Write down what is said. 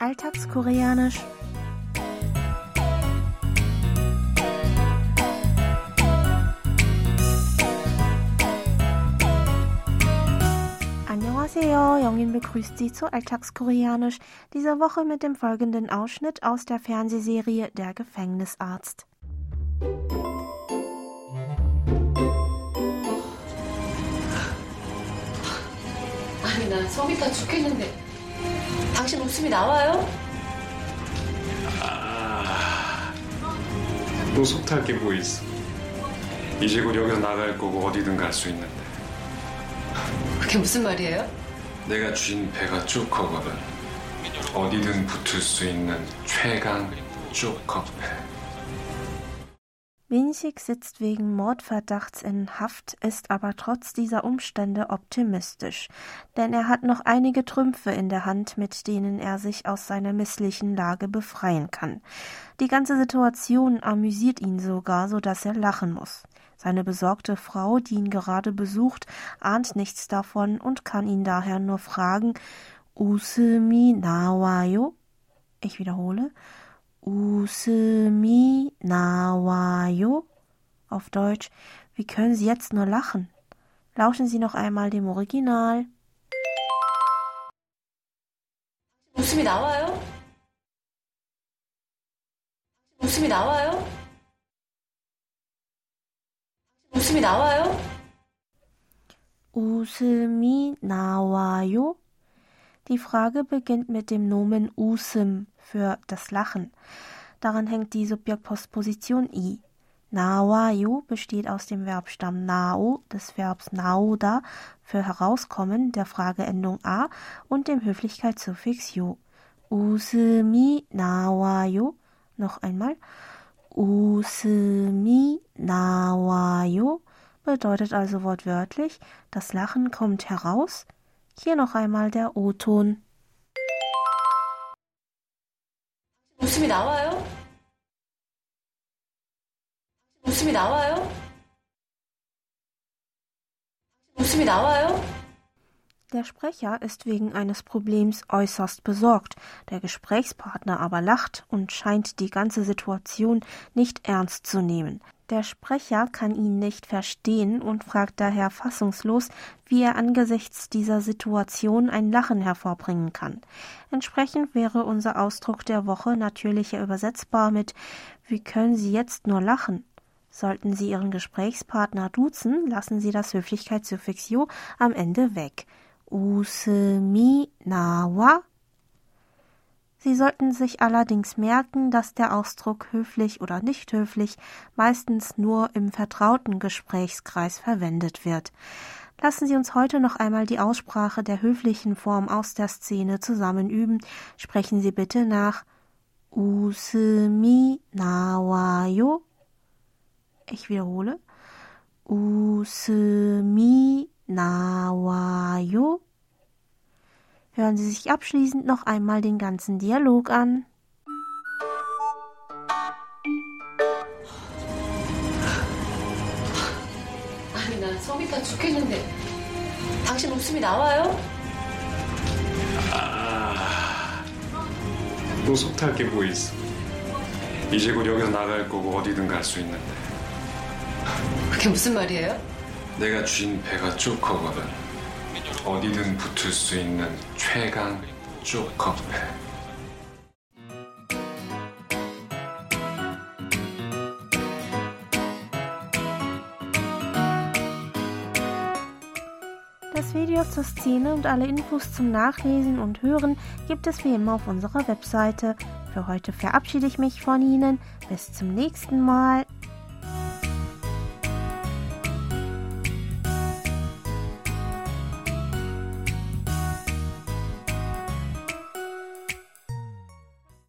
Alltagskoreanisch. Annyeonghaseyo, Jongin begrüßt Sie zu Alltagskoreanisch, dieser Woche mit dem folgenden Ausschnitt aus der Fernsehserie Der Gefängnisarzt. 아니 난 속이 다 죽겠는데 당신 웃음이 나와요? 또 속탈 게 뭐 있어? 이제 곧 여기서 나갈 거고 어디든 갈 수 있는데 그게 무슨 말이에요? 내가 쥔 배가 쪼커거든 어디든 붙을 수 있는 최강 쪼커 배 Minchik sitzt wegen Mordverdachts in Haft, ist aber trotz dieser Umstände optimistisch, denn er hat noch einige Trümpfe in der Hand, mit denen er sich aus seiner misslichen Lage befreien kann. Die ganze Situation amüsiert ihn sogar, so dass er lachen muss. Seine besorgte Frau, die ihn gerade besucht, ahnt nichts davon und kann ihn daher nur fragen, Usumi nawayo? Ich wiederhole, 웃 음이 나와요? Auf Deutsch, wie können Sie jetzt nur lachen? Lauschen Sie noch einmal dem Original. 웃음이 나와요? 웃음이 나와요? 웃음이 나와요? 웃음이 나와요? Die Frage beginnt mit dem Nomen usum für das Lachen. Daran hängt die Subjektpostposition i. Nawayo besteht aus dem Verbstamm nao, des Verbs nauda für herauskommen, der Frageendung a und dem Höflichkeitssuffix yo. Usumi nawayo. Noch einmal. Usumi nawayo bedeutet also wortwörtlich, das Lachen kommt heraus, hier noch einmal der O-Ton. 웃음이 나와요? 웃음이 나와요? 웃음이 나와요? Der Sprecher ist wegen eines Problems äußerst besorgt, der Gesprächspartner aber lacht und scheint die ganze Situation nicht ernst zu nehmen. Der Sprecher kann ihn nicht verstehen und fragt daher fassungslos, wie er angesichts dieser Situation ein Lachen hervorbringen kann. Entsprechend wäre unser Ausdruck der Woche natürlicher übersetzbar mit Wie können Sie jetzt nur lachen? Sollten Sie Ihren Gesprächspartner duzen, lassen Sie das Höflichkeitssuffix Höflichkeitssuffixio am Ende weg. Usumi nawa. Sie sollten sich allerdings merken, dass der Ausdruck höflich oder nicht höflich meistens nur im vertrauten Gesprächskreis verwendet wird. Lassen Sie uns heute noch einmal die Aussprache der höflichen Form aus der Szene zusammenüben. Sprechen Sie bitte nach Usumi nawa yo. Ich wiederhole. 웃음이 나와요. Hören Sie sich abschließend noch einmal den ganzen Dialog an. 아니 난 속이 다 죽겠는데 당신 웃음이 나와요? 또 속탈 게 뭐 있어? 이제 곧 여기서 나갈 거고 어디든 갈 수 있는데 그게 무슨 말이에요? 내가 쥔 배가 쪼커거든 어디든 붙을 수 있는 최강 쪼커배 Das Video zur Szene und alle Infos zum Nachlesen und Hören gibt es wie immer auf unserer Webseite. Für heute verabschiede ich mich von Ihnen. Bis zum nächsten Mal.